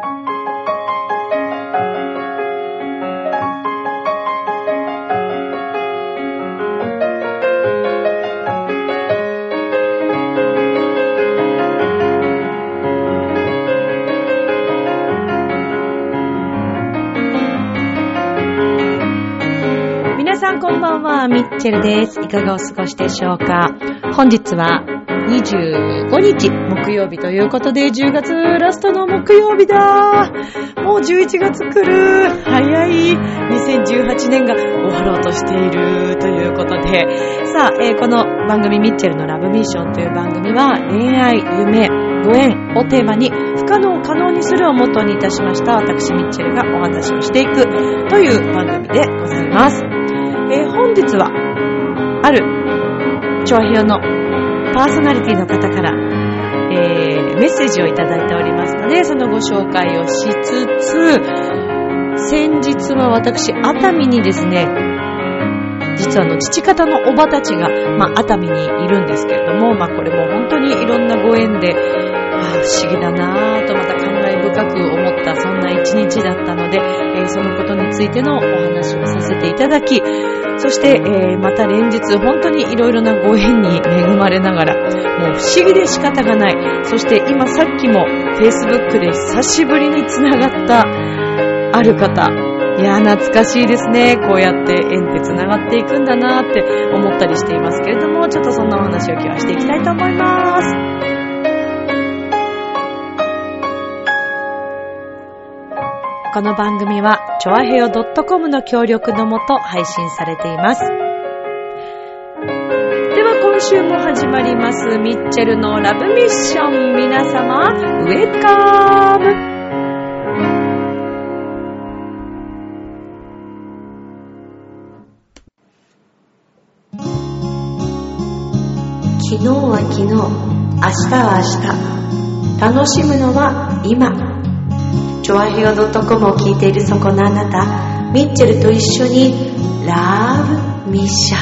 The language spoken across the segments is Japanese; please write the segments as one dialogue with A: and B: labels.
A: 皆さんこんばんは、ミッチェルです。いかがお過ごしでしょうか？本日は25日木曜日ということで、10月ラストの木曜日だもう11月来る早い !2018 年が終わろうとしているということで、さあ、えーこの番組ミッチェルのラブミッションという番組は恋愛、夢、ご縁をテーマに不可能を可能にするをモットーにいたしました私ミッチェルがお話をしていくという番組でございます。えー本日は、ある、チョアヘヨのパーソナリティの方から、えーメッセージをいただいておりますので、そのご紹介をしつつ、先日は私、熱海にですね、実はあの、父方のおばたちが、まあ、熱海にいるんですけれども、まあ、これも本当にいろんなご縁で、不思議だなぁとまた感慨深く思ったそんな一日だったので、えーそのことについてのお話をさせていただき、そして、えーまた連日本当にいろいろなご縁に恵まれながら、もう不思議で仕方がない。そして今さっきも Facebook で久しぶりにつながったある方、いや、懐かしいですね。こうやって縁って繋がっていくんだなって思ったりしていますけれども、ちょっとそんなお話を今日はしていきたいと思います。この番組は、ちょあへよ .com の協力のもと配信されています。では今週も始まります、ミッチェルのラブミッション。皆様、ウェカム昨日は昨日、明日は明日。楽しむのは今。チョアヘオ .com を聞いているそこのあなた、ミッチェルと一緒に、ラブミッション。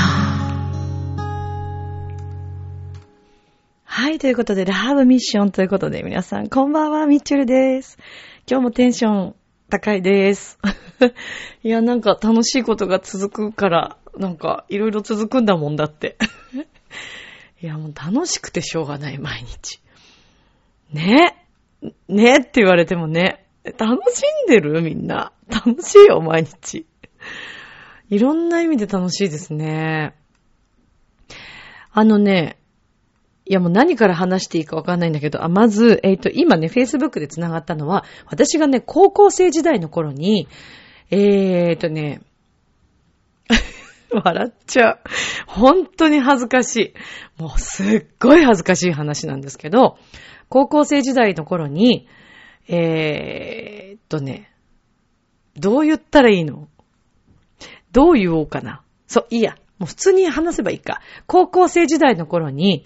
A: はい、ということで、ラブミッションということで、皆さん、こんばんは、ミッチェルです。今日もテンション高いです。いや、なんか楽しいことが続くから、なんか、いろいろ続くんだもんだって。いや、もう楽しくてしょうがない、毎日。ね？ね？って言われてもね、楽しんでる？みんな。楽しいよ、毎日。いろんな意味で楽しいですね。あのね、いやもう何から話していいかわかんないんだけど、あ、まず、えっ、と、今ね、Facebook で繋がったのは、私がね、高校生時代の頃に、えーとね、笑っちゃう。本当に恥ずかしい。もうすっごい恥ずかしい話なんですけど、高校生時代の頃に、えーっとね、どう言ったらいいの？どう言おうかな？そう、いいや。もう普通に話せばいいか。高校生時代の頃に、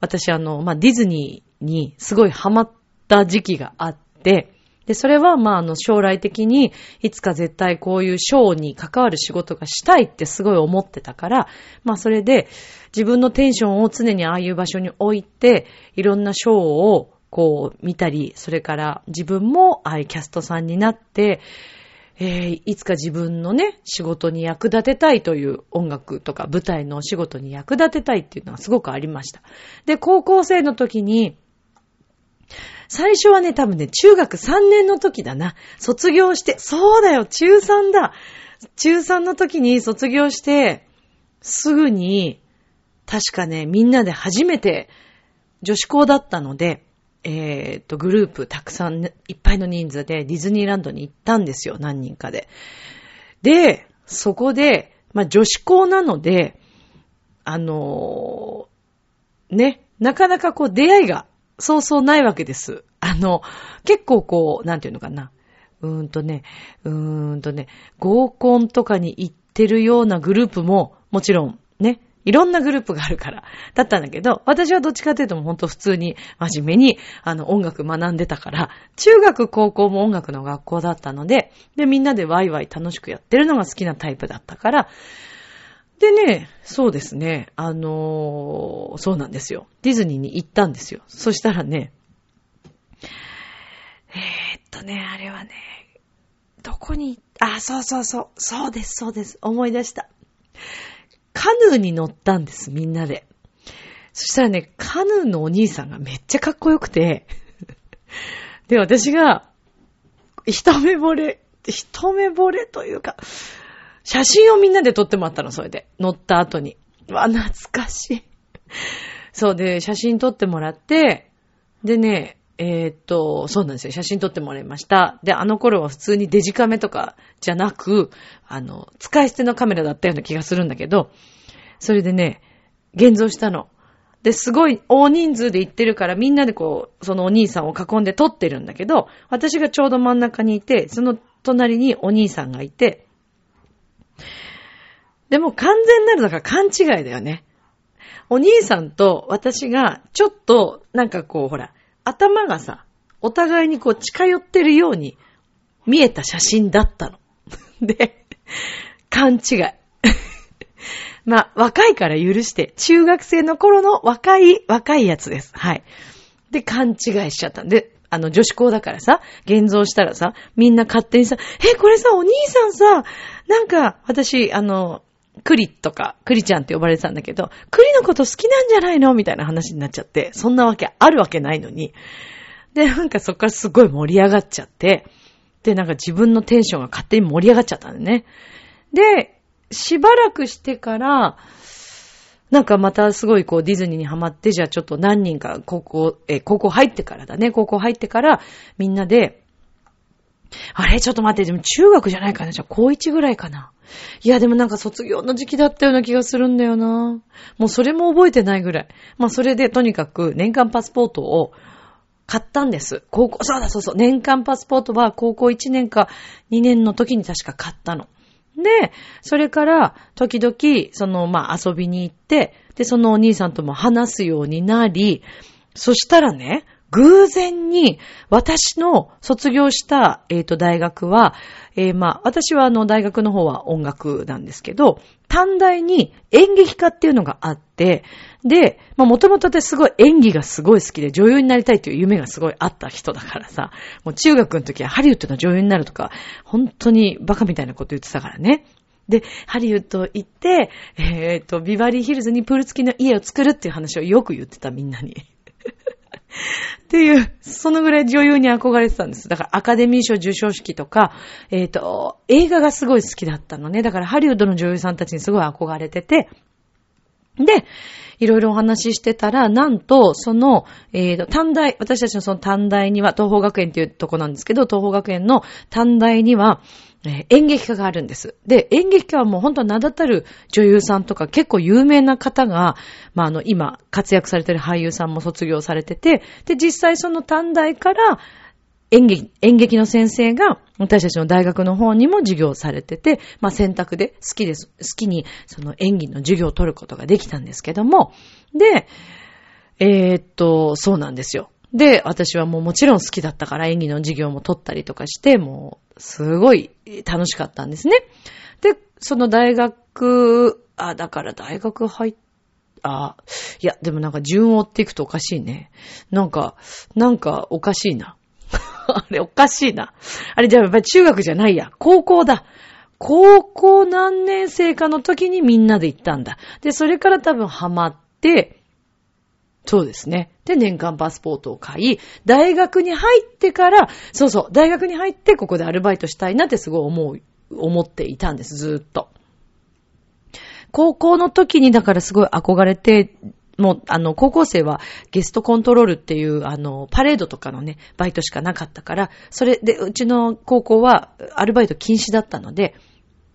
A: 私あの、まあ、ディズニーにすごいハマった時期があって、で、それは、まあ、あの、将来的に、いつか絶対こういうショーに関わる仕事がしたいってすごい思ってたから、まあ、それで、自分のテンションを常にああいう場所に置いて、いろんなショーを、こう、見たり、それから自分も、ああいうキャストさんになって、えーいつか自分のね、仕事に役立てたいという音楽とか舞台の仕事に役立てたいっていうのはすごくありました。で、高校生の時に、最初はね、多分ね、中学3年の時だな。卒業して、そうだよ、中3だ。中3の時に卒業して、すぐに、確かね、みんなで初めて女子校だったので、えーっと、グループたくさん、いっぱいの人数でディズニーランドに行ったんですよ、何人かで。で、そこで、まあ女子校なので、あのーね、なかなかこう出会いがそうそうないわけです。あの、結構こう、なんていうのかな。うーんとね、うーんとね、合コンとかに行ってるようなグループも、もちろんね、いろんなグループがあるから、だったんだけど、私はどっちかというともう本当普通に真面目にあの音楽学んでたから、中学高校も音楽の学校だったので、で、みんなでワイワイ楽しくやってるのが好きなタイプだったから、でね、そうですね、あのーそうなんですよ。ディズニーに行ったんですよ。そしたらね、えーっとね、あれはね、どこに、あ、そうそうそう、そうです、そうです、思い出した。カヌーに乗ったんです、みんなで。そしたらね、カヌーのお兄さんがめっちゃかっこよくて、で、私が、一目惚れ、一目惚れというか、写真をみんなで撮ってもらったの、それで。乗った後に。わ、懐かしい。そうで、写真撮ってもらって、でね、えー、っと、そうなんですよ。写真撮ってもらいました。で、あの頃は普通にデジカメとかじゃなく、あの、使い捨てのカメラだったような気がするんだけど、それでね、現像したの。で、すごい大人数で行ってるからみんなでこう、そのお兄さんを囲んで撮ってるんだけど、私がちょうど真ん中にいて、その隣にお兄さんがいて、でも完全なるだから勘違いだよね。お兄さんと私がちょっとなんかこうほら、頭がさ、お互いにこう近寄ってるように見えた写真だったの。で、勘違い。まあ、若いから許して、中学生の頃の若い、若いやつです。はい。で、勘違いしちゃったんで、あの、女子校だからさ、現像したらさ、みんな勝手にさ、え、これさ、お兄さんさ、なんか、私、あの、クリとか、クリちゃんって呼ばれてたんだけど、クリのこと好きなんじゃないのみたいな話になっちゃって、そんなわけあるわけないのに。で、なんかそっからすごい盛り上がっちゃって、で、なんか自分のテンションが勝手に盛り上がっちゃったんだよね。で、しばらくしてから、なんかまたすごいこうディズニーにハマって、じゃあちょっと何人か高校、え、高校入ってからだね。高校入ってからみんなで、あれ？ちょっと待って、でも中学じゃないかなじゃあ高1ぐらいかな。いや、でもなんか卒業の時期だったような気がするんだよな。もうそれも覚えてないぐらい。まあそれでとにかく年間パスポートを買ったんです。高校、そうだそうそう。年間パスポートは高校1年か2年の時に確か買ったの。で、それから、時々、その、まあ、遊びに行って、で、そのお兄さんとも話すようになり、そしたらね、偶然に、私の卒業した、えっ、ー、と、大学は、えー、まあ、私はあの、大学の方は音楽なんですけど、短大に演劇科っていうのがあって、で、まあ、もともと私すごい演技がすごい好きで女優になりたいという夢がすごいあった人だからさ、もう中学の時はハリウッドの女優になるとか、本当にバカみたいなこと言ってたからね。で、ハリウッド行って、えっ、ー、と、ビバリーヒルズにプール付きの家を作るっていう話をよく言ってたみんなに。っていう、そのぐらい女優に憧れてたんです。だからアカデミー賞受賞式とか、えっ、ー、と、映画がすごい好きだったのね。だからハリウッドの女優さんたちにすごい憧れてて、で、いろいろお話ししてたら、なんと、その、えっ、ー、と、短大、私たちのその短大には、東方学園っていうとこなんですけど、東方学園の短大には、え、演劇科があるんです。で、演劇科はもう本当は名だたる女優さんとか結構有名な方が、まあ、あの、今活躍されてる俳優さんも卒業されてて、で、実際その短大から演劇、演劇の先生が私たちの大学の方にも授業されてて、まあ、選択で好きです、好きにその演技の授業を取ることができたんですけども、で、えー、っと、そうなんですよ。で、私はもうもちろん好きだったから演技の授業も取ったりとかして、もう、すごい楽しかったんですね。で、その大学、あ、だから大学入ってあ、いや、でもなんか順を追っていくとおかしいね。なんか、なんかおかしいな。あれおかしいな。あれじゃあやっぱり中学じゃないや。高校だ。高校何年生かの時にみんなで行ったんだ。で、それから多分ハマって、そうですね。で、年間パスポートを買い、大学に入ってから、そうそう、大学に入ってここでアルバイトしたいなってすごい思う、思っていたんです、ずーっと。高校の時にだからすごい憧れて、もう、あの、高校生はゲストコントロールっていう、あの、パレードとかのね、バイトしかなかったから、それで、うちの高校はアルバイト禁止だったので、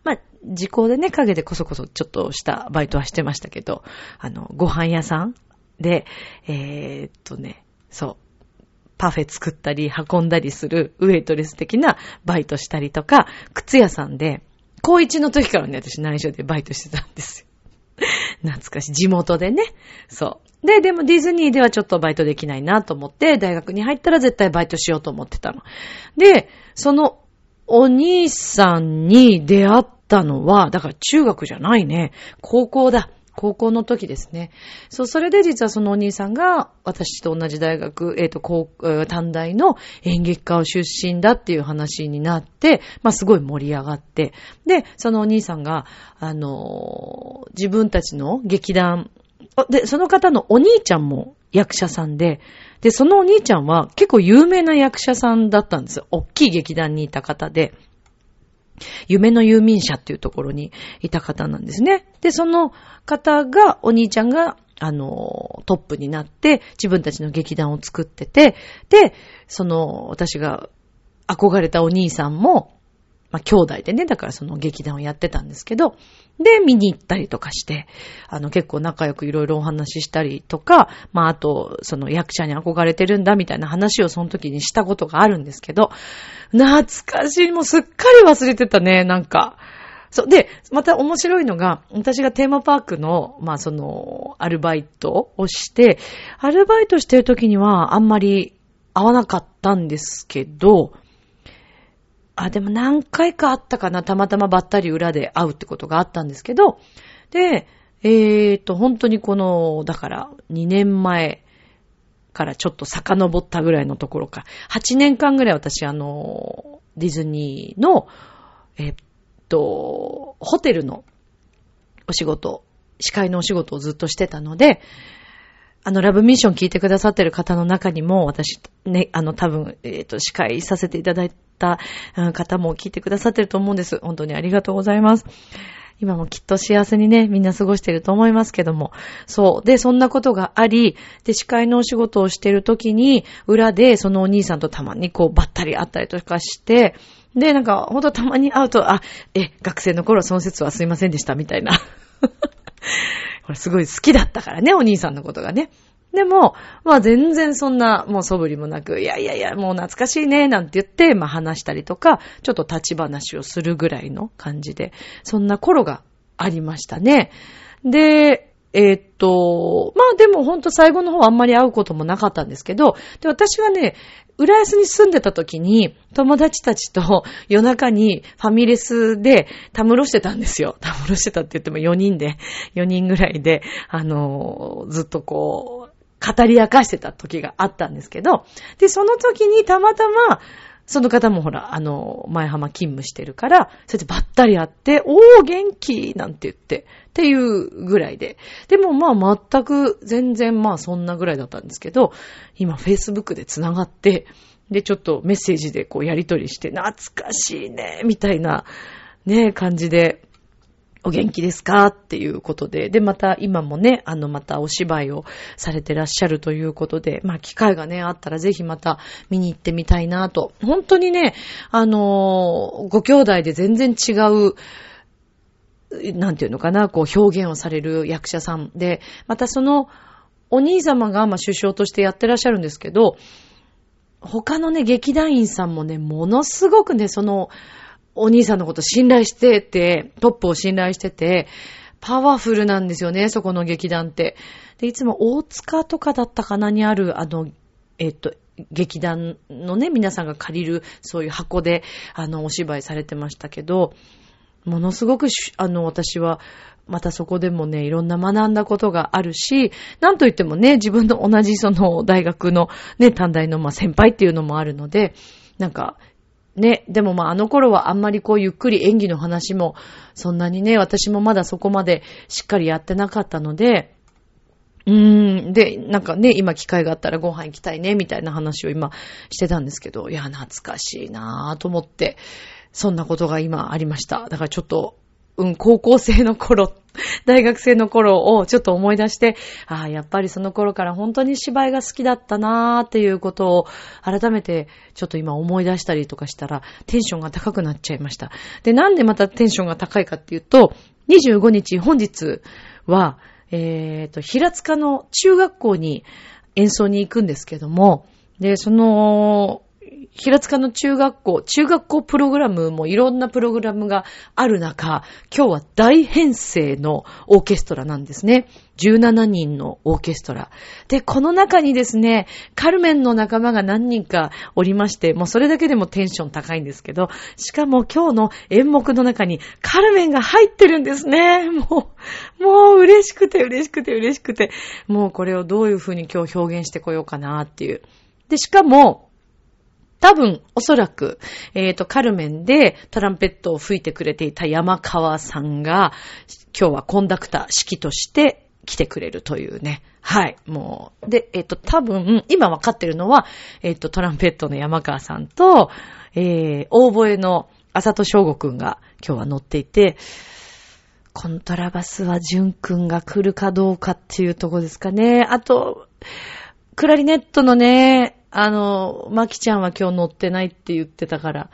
A: まあ、時効でね、影でこそこそちょっとしたバイトはしてましたけど、あの、ご飯屋さんで、えー、っとね、そう、パフェ作ったり運んだりするウェイトレス的なバイトしたりとか、靴屋さんで、高一の時からね、私内緒でバイトしてたんですよ。懐かしい。地元でね。そう。で、でもディズニーではちょっとバイトできないなと思って、大学に入ったら絶対バイトしようと思ってたの。で、そのお兄さんに出会ったのは、だから中学じゃないね。高校だ。高校の時ですね。そう、それで実はそのお兄さんが私と同じ大学、えっ、ー、と、高、短大の演劇科を出身だっていう話になって、まあすごい盛り上がって、で、そのお兄さんが、あのー、自分たちの劇団、で、その方のお兄ちゃんも役者さんで、で、そのお兄ちゃんは結構有名な役者さんだったんですよ。大きい劇団にいた方で。夢の遊民者っていうところにいた方なんですね。で、その方が、お兄ちゃんが、あの、トップになって、自分たちの劇団を作ってて、で、その、私が憧れたお兄さんも、まあ、兄弟でね、だからその劇団をやってたんですけど、で、見に行ったりとかして、あの、結構仲良くいろいろお話ししたりとか、まあ、あと、その役者に憧れてるんだみたいな話をその時にしたことがあるんですけど、懐かしい、もうすっかり忘れてたね、なんか。そう。で、また面白いのが、私がテーマパークの、まあその、アルバイトをして、アルバイトしてる時にはあんまり会わなかったんですけど、あ、でも何回かあったかな。たまたまばったり裏で会うってことがあったんですけど、で、えーと、本当にこの、だから2年前からちょっと遡ったぐらいのところか、8年間ぐらい私あの、ディズニーの、えっと、ホテルのお仕事、司会のお仕事をずっとしてたので、あの、ラブミッション聞いてくださってる方の中にも、私、ね、あの、多分、えっ、ー、と、司会させていただいた方も聞いてくださってると思うんです。本当にありがとうございます。今もきっと幸せにね、みんな過ごしてると思いますけども。そう。で、そんなことがあり、で、司会のお仕事をしてる時に、裏でそのお兄さんとたまにこう、ばったり会ったりとかして、で、なんか、ほんとたまに会うと、あ、え、学生の頃その説はすいませんでした、みたいな。これすごい好きだったからね、お兄さんのことがね。でも、まあ全然そんな、もう素振りもなく、いやいやいや、もう懐かしいね、なんて言って、まあ話したりとか、ちょっと立ち話をするぐらいの感じで、そんな頃がありましたね。で、えー、っと、まあでもほんと最後の方あんまり会うこともなかったんですけど、で、私はね、浦安に住んでた時に、友達たちと 夜中にファミレスでたむろしてたんですよ。たむろしてたって言っても4人で、4人ぐらいで、あの、ずっとこう、語り明かしてた時があったんですけど、で、その時にたまたま、その方もほら、あの、前浜勤務してるから、そうやってばったり会って、おー、元気なんて言って、っていうぐらいで。でもまあ全く、全然まあそんなぐらいだったんですけど、今 Facebook で繋がって、で、ちょっとメッセージでこうやりとりして、懐かしいね、みたいな、ね、感じで、お元気ですか？っていうことで、で、また今もね、あの、またお芝居をされてらっしゃるということで、まあ、機会がね、あったらぜひまた見に行ってみたいなと。本当にね、あのご兄弟で全然違う、なんていうのかな、こう表現をされる役者さんで、またその、お兄様が、まあ、首相としてやってらっしゃるんですけど、他のね、劇団員さんもね、ものすごくね、その、お兄さんのこと信頼してて、トップを信頼してて、パワフルなんですよね、そこの劇団って。で、いつも大塚とかだったかなにある、あの、えっと、劇団のね、皆さんが借りる、そういう箱で、あの、お芝居されてましたけど、ものすごく、あの、私は、またそこでもね、いろんな学んだことがあるし、なんといってもね、自分の同じその大学のね、短大のまあ先輩っていうのもあるので、なんか、ね、でもまああの頃はあんまりこうゆっくり演技の話もそんなにね、私もまだそこまでしっかりやってなかったので、うーん。で、なんかね、今機会があったらご飯行きたいね、みたいな話を今してたんですけど、いや、懐かしいなぁと思って、そんなことが今ありました。だからちょっと、うん、高校生の頃、大学生の頃をちょっと思い出して、ああ、やっぱりその頃から本当に芝居が好きだったなーっていうことを改めてちょっと今思い出したりとかしたらテンションが高くなっちゃいました。で、なんでまたテンションが高いかっていうと、25日本日は、えっ、ー、と、平塚の中学校に演奏に行くんですけども、で、その、平塚の中学校、中学校プログラムもいろんなプログラムがある中、今日は大編成のオーケストラなんですね。17人のオーケストラ。で、この中にですね、カルメンの仲間が何人かおりまして、もうそれだけでもテンション高いんですけど、しかも今日の演目の中にカルメンが入ってるんですね。もう、もう嬉しくて嬉しくて嬉しくて、もうこれをどういう風に今日表現してこようかなっていう。で、しかも、多分、おそらく、えっ、ー、と、カルメンでトランペットを吹いてくれていた山川さんが、今日はコンダクター、指揮として来てくれるというね。はい。もう、で、えっ、ー、と、多分、今わかってるのは、えっ、ー、と、トランペットの山川さんと、えー、大声の浅戸翔吾くんが今日は乗っていて、コントラバスはジュンくんが来るかどうかっていうとこですかね。あと、クラリネットのね、あの、マキちゃんは今日乗ってないって言ってたから、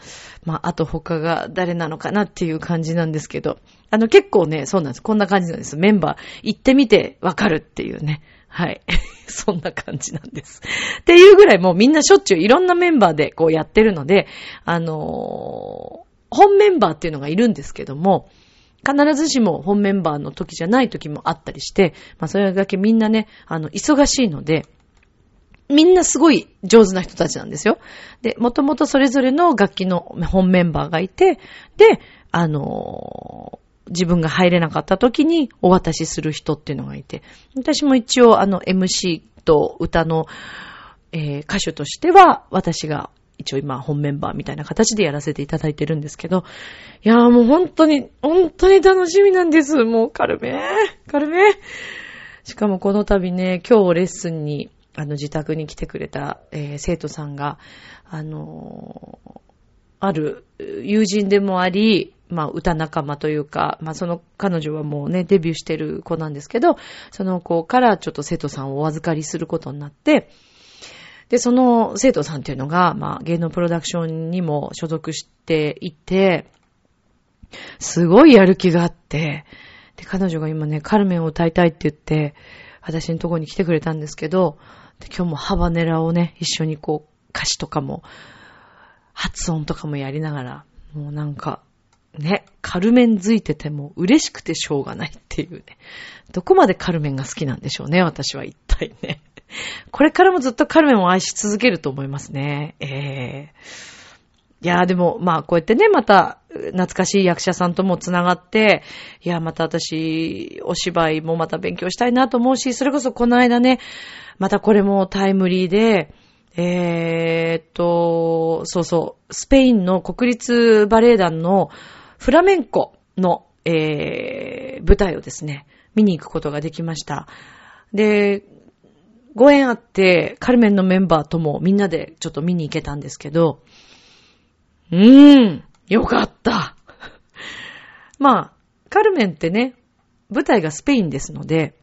A: まあ、あと他が誰なのかなっていう感じなんですけど、あの、結構ね、そうなんです。こんな感じなんです。メンバー、行ってみてわかるっていうね。はい。そんな感じなんです。っていうぐらいもうみんなしょっちゅういろんなメンバーでこうやってるので、あのー、本メンバーっていうのがいるんですけども、必ずしも本メンバーの時じゃない時もあったりして、まあそれだけみんなね、あの、忙しいので、みんなすごい上手な人たちなんですよ。で、もともとそれぞれの楽器の本メンバーがいて、で、あのー、自分が入れなかった時にお渡しする人っていうのがいて、私も一応あの MC と歌の、えー、歌手としては私が一応今本メンバーみたいな形でやらせていただいてるんですけど、いやーもう本当に、本当に楽しみなんです。もうカルメー、カルメー。しかもこの度ね、今日レッスンにあの、自宅に来てくれた、えー、生徒さんが、あのー、ある友人でもあり、まあ、歌仲間というか、まあ、その彼女はもうね、デビューしてる子なんですけど、その子からちょっと生徒さんをお預かりすることになって、で、その生徒さんっていうのが、まあ、芸能プロダクションにも所属していて、すごいやる気があって、で、彼女が今ね、カルメンを歌いたいって言って、私のとこに来てくれたんですけど、今日もハバネラをね、一緒にこう、歌詞とかも、発音とかもやりながら、もうなんか、ね、カルメンづいてても嬉しくてしょうがないっていうね。どこまでカルメンが好きなんでしょうね、私は一体ね。これからもずっとカルメンを愛し続けると思いますね。ええー、いやーでも、まあこうやってね、また、懐かしい役者さんともつながって、いや、また私、お芝居もまた勉強したいなと思うし、それこそこの間ね、またこれもタイムリーで、えー、っと、そうそう、スペインの国立バレエ団のフラメンコの、えー、舞台をですね、見に行くことができました。で、ご縁あって、カルメンのメンバーともみんなでちょっと見に行けたんですけど、うーん、よかった。まあ、カルメンってね、舞台がスペインですので、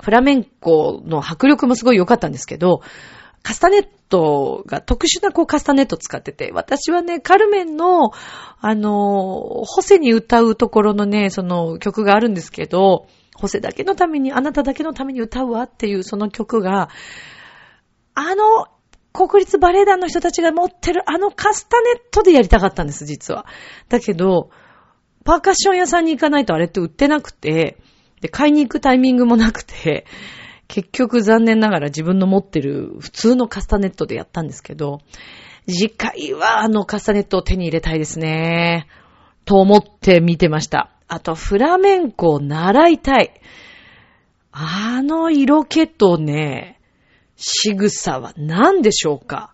A: フラメンコの迫力もすごい良かったんですけど、カスタネットが特殊なこうカスタネット使ってて、私はね、カルメンの、あの、ホセに歌うところのね、その曲があるんですけど、ホセだけのために、あなただけのために歌うわっていうその曲が、あの、国立バレエ団の人たちが持ってるあのカスタネットでやりたかったんです、実は。だけど、パーカッション屋さんに行かないとあれって売ってなくて、で、買いに行くタイミングもなくて、結局残念ながら自分の持ってる普通のカスタネットでやったんですけど、次回はあのカスタネットを手に入れたいですね。と思って見てました。あと、フラメンコを習いたい。あの色気とね、仕草は何でしょうか？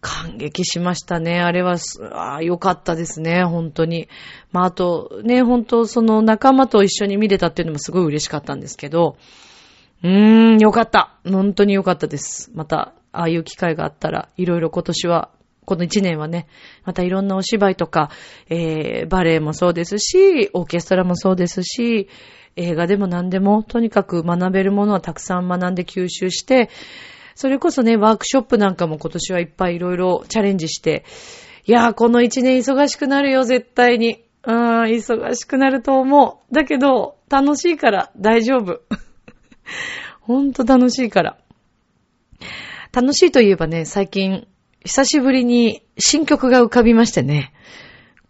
A: 感激しましたね。あれは、あ良かったですね、本当に。まあ、あと、ね、本当その仲間と一緒に見れたっていうのもすごい嬉しかったんですけど、うーん、良かった。本当に良かったです。また、ああいう機会があったら、いろいろ今年は、この一年はね、またいろんなお芝居とか、えー、バレエもそうですし、オーケストラもそうですし、映画でも何でも、とにかく学べるものはたくさん学んで吸収して、それこそね、ワークショップなんかも今年はいっぱいいろいろチャレンジして、いやー、この一年忙しくなるよ、絶対に。うーん、忙しくなると思う。だけど、楽しいから大丈夫。ほんと楽しいから。楽しいといえばね、最近、久しぶりに新曲が浮かびましてね。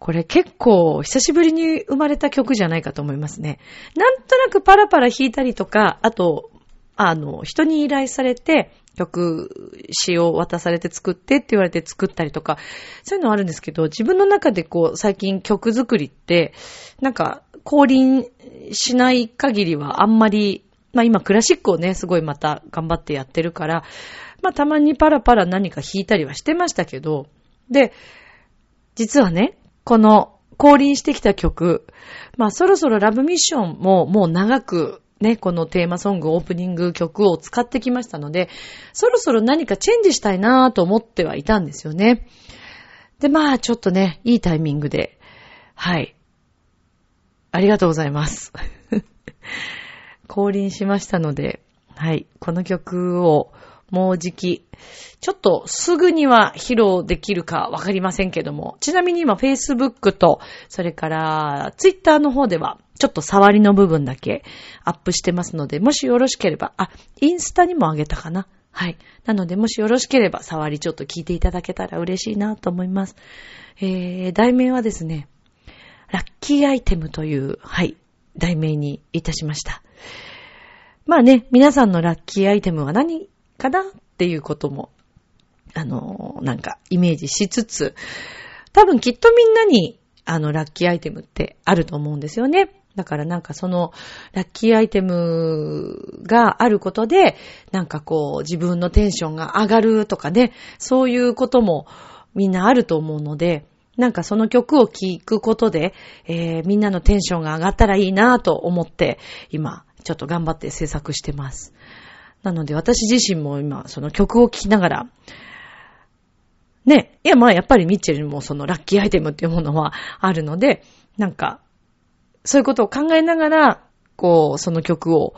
A: これ結構久しぶりに生まれた曲じゃないかと思いますね。なんとなくパラパラ弾いたりとか、あと、あの、人に依頼されて、曲、詩を渡されて作ってって言われて作ったりとか、そういうのはあるんですけど、自分の中でこう、最近曲作りって、なんか、降臨しない限りはあんまり、まあ今クラシックをね、すごいまた頑張ってやってるから、まあたまにパラパラ何か弾いたりはしてましたけど、で、実はね、この降臨してきた曲、まあそろそろラブミッションももう長くね、このテーマソング、オープニング曲を使ってきましたので、そろそろ何かチェンジしたいなぁと思ってはいたんですよね。で、まあちょっとね、いいタイミングで、はい。ありがとうございます。降臨しましたので、はい。この曲をもうじき、ちょっとすぐには披露できるかわかりませんけども、ちなみに今 Facebook と、それから Twitter の方では、ちょっと触りの部分だけアップしてますので、もしよろしければ、あ、インスタにもあげたかな。はい。なので、もしよろしければ、触りちょっと聞いていただけたら嬉しいなと思います。えー、題名はですね、ラッキーアイテムという、はい、題名にいたしました。まあね、皆さんのラッキーアイテムは何かなっていうことも、あの、なんかイメージしつつ、多分きっとみんなに、あの、ラッキーアイテムってあると思うんですよね。だからなんかそのラッキーアイテムがあることで、なんかこう自分のテンションが上がるとかね、そういうこともみんなあると思うので、なんかその曲を聴くことで、えー、みんなのテンションが上がったらいいなと思って、今ちょっと頑張って制作してます。なので私自身も今その曲を聴きながら、ね、いやまあやっぱりミッチェルにもそのラッキーアイテムっていうものはあるので、なんか、そういうことを考えながら、こう、その曲を、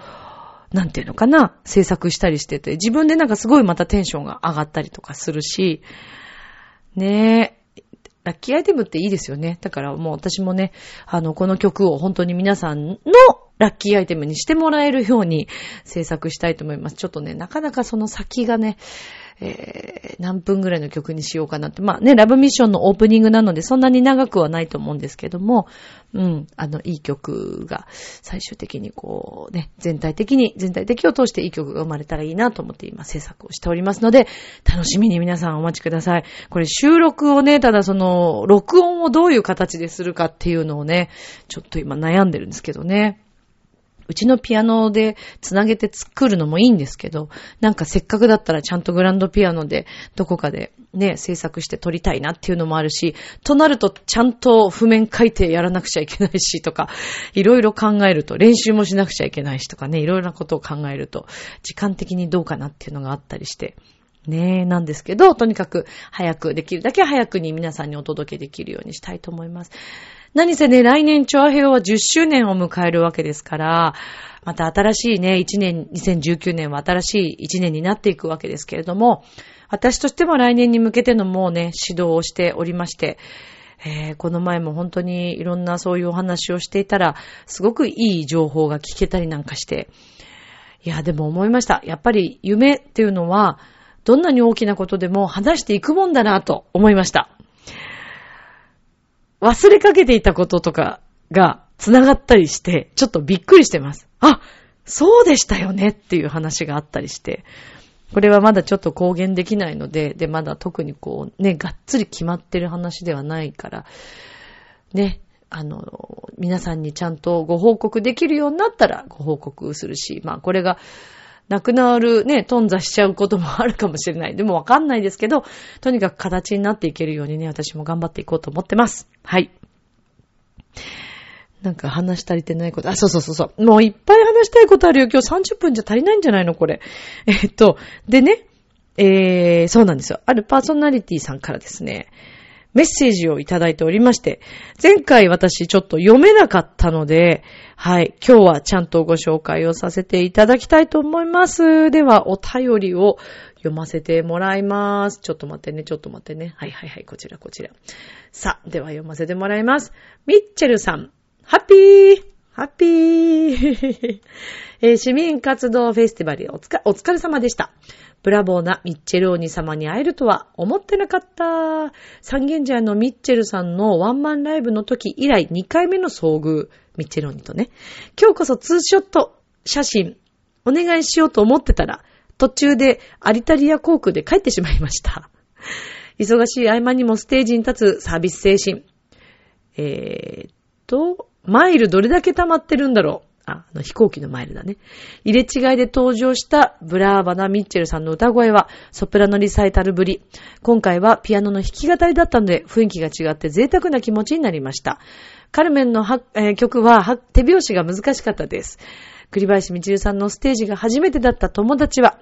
A: なんていうのかな、制作したりしてて、自分でなんかすごいまたテンションが上がったりとかするし、ねえ、ラッキーアイテムっていいですよね。だからもう私もね、あの、この曲を本当に皆さんのラッキーアイテムにしてもらえるように制作したいと思います。ちょっとね、なかなかその先がね、えー、何分ぐらいの曲にしようかなって。まあね、ラブミッションのオープニングなのでそんなに長くはないと思うんですけども、うん、あの、いい曲が最終的にこうね、全体的に、全体的を通していい曲が生まれたらいいなと思って今制作をしておりますので、楽しみに皆さんお待ちください。これ収録をね、ただその、録音をどういう形でするかっていうのをね、ちょっと今悩んでるんですけどね。うちのピアノでつなげて作るのもいいんですけど、なんかせっかくだったらちゃんとグランドピアノでどこかでね、制作して撮りたいなっていうのもあるし、となるとちゃんと譜面書いてやらなくちゃいけないしとか、いろいろ考えると、練習もしなくちゃいけないしとかね、いろいろなことを考えると、時間的にどうかなっていうのがあったりして、ねえ、なんですけど、とにかく早く、できるだけ早くに皆さんにお届けできるようにしたいと思います。何せね、来年、チョアヘヨは10周年を迎えるわけですから、また新しいね、1年、2019年は新しい1年になっていくわけですけれども、私としても来年に向けてのもうね、指導をしておりまして、えー、この前も本当にいろんなそういうお話をしていたら、すごくいい情報が聞けたりなんかして、いや、でも思いました。やっぱり夢っていうのは、どんなに大きなことでも話していくもんだなと思いました。忘れかけていたこととかが繋がったりして、ちょっとびっくりしてます。あ、そうでしたよねっていう話があったりして、これはまだちょっと公言できないので、で、まだ特にこう、ね、がっつり決まってる話ではないから、ね、あの、皆さんにちゃんとご報告できるようになったらご報告するし、まあこれがなくなるね、頓挫しちゃうこともあるかもしれない。でもわかんないですけど、とにかく形になっていけるようにね、私も頑張っていこうと思ってます。はい。なんか話足りてないこと。あ、そうそうそうそう。もういっぱい話したいことあるよ。今日30分じゃ足りないんじゃないの？これ。えっと、でね、えー、そうなんですよ。あるパーソナリティさんからですね、メッセージをいただいておりまして、前回私ちょっと読めなかったので、はい、今日はちゃんとご紹介をさせていただきたいと思います。では、お便りを読ませてもらいます。ちょっと待ってね、ちょっと待ってね。はいはいはい、こちらこちら。さあ、では読ませてもらいます。ミッチェルさん、ハッピーハッピー、えー、市民活動フェスティバルお疲れ様でした。ブラボーなミッチェルお兄様に会えるとは思ってなかった。三軒茶屋のミッチェルさんのワンマンライブの時以来2回目の遭遇。ミッチェルお兄とね。今日こそツーショット写真お願いしようと思ってたら、途中でアリタリア航空で帰ってしまいました。忙しい合間にもステージに立つサービス精神。えー、っと、マイルどれだけ溜まってるんだろう。あ、の飛行機のマイルだね。入れ違いで登場したブラーバナ・ミッチェルさんの歌声はソプラノリサイタルぶり。今回はピアノの弾き語りだったので雰囲気が違って贅沢な気持ちになりました。カルメンのえー、曲は手拍子が難しかったです。栗林みちるさんのステージが初めてだった友達は、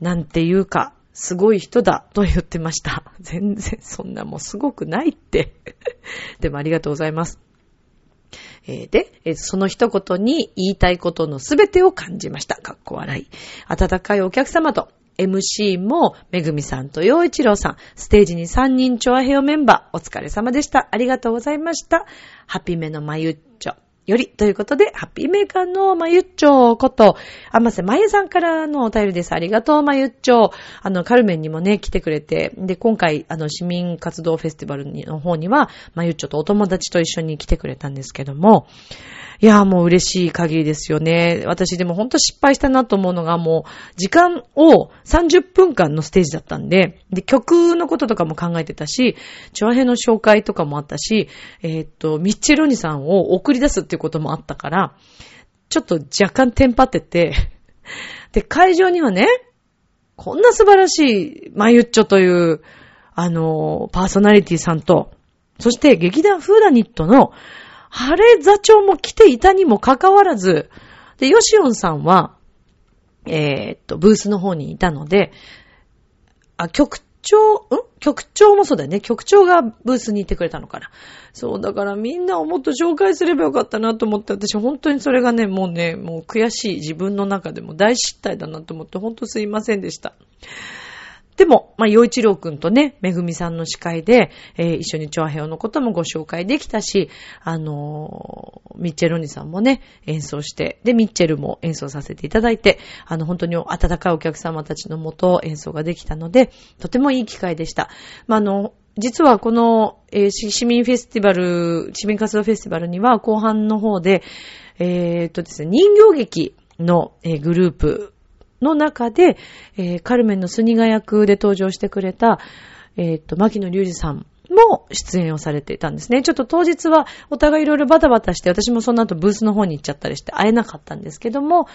A: なんていうか、すごい人だと言ってました。全然そんなもうすごくないって。でもありがとうございます。えー、で、その一言に言いたいことのすべてを感じました。かっこ笑い。温かいお客様と MC も、めぐみさんと洋一郎さん、ステージに3人チョアヘオメンバー、お疲れ様でした。ありがとうございました。ハピメのまゆっちょ。より、ということで、ハッピーメーカーのまゆっちょこと、あませまゆさんからのお便りです。ありがとう、まゆっちょ。あの、カルメンにもね、来てくれて、で、今回、あの、市民活動フェスティバルの方には、まゆっちょとお友達と一緒に来てくれたんですけども、いや、もう嬉しい限りですよね。私でもほんと失敗したなと思うのが、もう、時間を30分間のステージだったんで、で、曲のこととかも考えてたし、チョアヘの紹介とかもあったし、えー、っと、ミッチェロニさんを送り出すっていうこともあったから、ちょっと若干テンパってて、で、会場にはね、こんな素晴らしいマユッチョという、あの、パーソナリティさんと、そして劇団フーダニットの晴れ座長も来ていたにもかかわらず、で、ヨシオンさんは、えー、っと、ブースの方にいたので、あ、局長、ん？局長もそうだよね。局長がブースにいてくれたのかな。そう、だからみんなをもっと紹介すればよかったなと思って、私本当にそれがね、もうね、もう悔しい自分の中でも大失態だなと思って、本当すいませんでした。でも、まあ、洋一郎くんとね、めぐみさんの司会で、えー、一緒にチョアヘオのこともご紹介できたし、あのー、ミッチェルニさんもね、演奏して、で、ミッチェルも演奏させていただいて、あの、本当に温かいお客様たちのもと演奏ができたので、とてもいい機会でした。まあ、あの、実はこの、えー、市民フェスティバル、市民活動フェスティバルには後半の方で、えー、っとですね、人形劇の、えー、グループの中で、えー、カルメンのスニガ役で登場してくれた、えっ、と、牧野隆二さんも出演をされていたんですね。ちょっと当日はお互いいろいろバタバタして、私もその後ブースの方に行っちゃったりして会えなかったんですけども、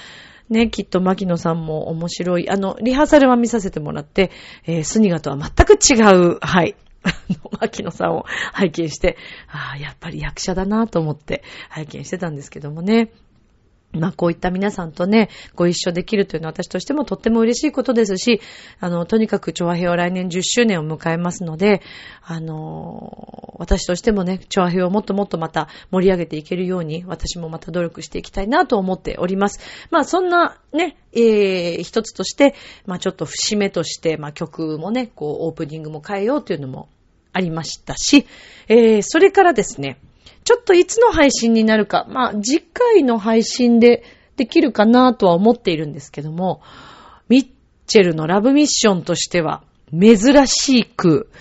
A: ね、きっと牧野さんも面白い。あの、リハーサルは見させてもらって、えー、スニガとは全く違う、はい。あの、牧野さんを拝見して、ああ、やっぱり役者だなと思って拝見してたんですけどもね。まあこういった皆さんとね、ご一緒できるというのは私としてもとっても嬉しいことですし、あの、とにかく調和平は来年10周年を迎えますので、あの、私としてもね、調和平をもっともっとまた盛り上げていけるように、私もまた努力していきたいなと思っております。まあそんなね、えー、一つとして、まあちょっと節目として、まあ曲もね、こうオープニングも変えようというのもありましたし、えー、それからですね、ちょっといつの配信になるか、まあ、次回の配信でできるかなとは思っているんですけども、ミッチェルのラブミッションとしては、珍しく、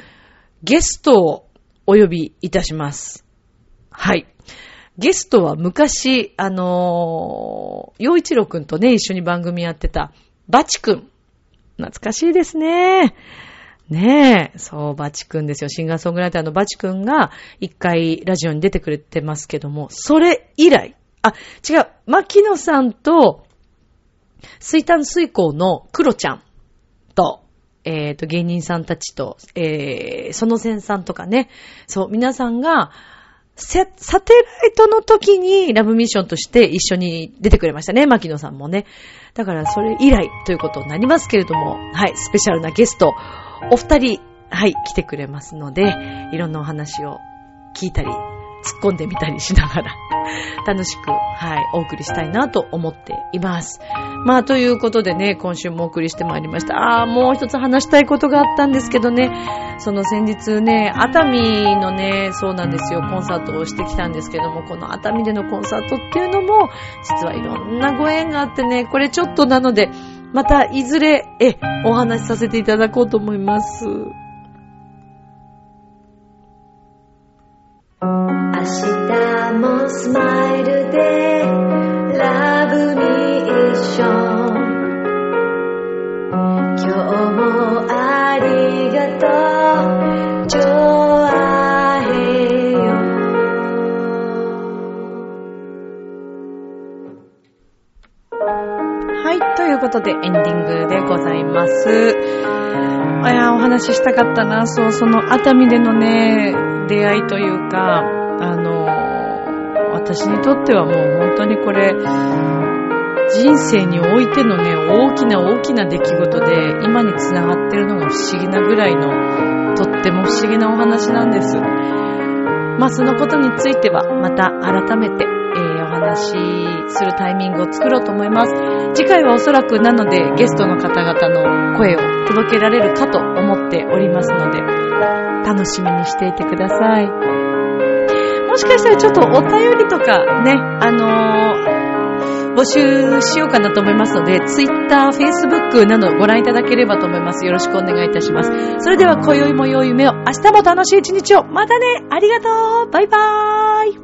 A: ゲストをお呼びいたします。はい。ゲストは昔、あのー、洋一郎くんとね、一緒に番組やってた、バチくん。懐かしいですね。ねえ、そう、バチ君ですよ。シンガーソングライターのバチ君が一回ラジオに出てくれてますけども、それ以来、あ、違う、牧野さんと、水炭水耕のクロちゃんと、えっ、ー、と、芸人さんたちと、えー、その線さんとかね、そう、皆さんが、サテライトの時にラブミッションとして一緒に出てくれましたね、牧野さんもね。だからそれ以来ということになりますけれども、はい、スペシャルなゲスト、お二人、はい、来てくれますので、いろんなお話を聞いたり、突っ込んでみたりしながら、楽しく、はい、お送りしたいなと思っています。まあ、ということでね、今週もお送りしてまいりました。ああ、もう一つ話したいことがあったんですけどね、その先日ね、熱海のね、そうなんですよ、コンサートをしてきたんですけども、この熱海でのコンサートっていうのも、実はいろんなご縁があってね、これちょっとなので、またいずれ、え、お話しさせていただこうと思います。明
B: 日もスマイルでラブミッション今日もありがとう
A: いうことでエンディングでございます。いや、お話ししたかったな。そう、その熱海でのね、出会いというか、あの、私にとってはもう本当にこれ、人生においてのね、大きな大きな出来事で、今に繋がってるのが不思議なぐらいの、とっても不思議なお話なんです。まあ、そのことについては、また改めて、話するタイミングを作ろうと思います。次回はおそらくなのでゲストの方々の声を届けられるかと思っておりますので、楽しみにしていてください。もしかしたらちょっとお便りとかね、あのー、募集しようかなと思いますので、Twitter、Facebook などご覧いただければと思います。よろしくお願いいたします。それでは今宵も良い夢を、明日も楽しい一日を。またねありがとうバイバーイ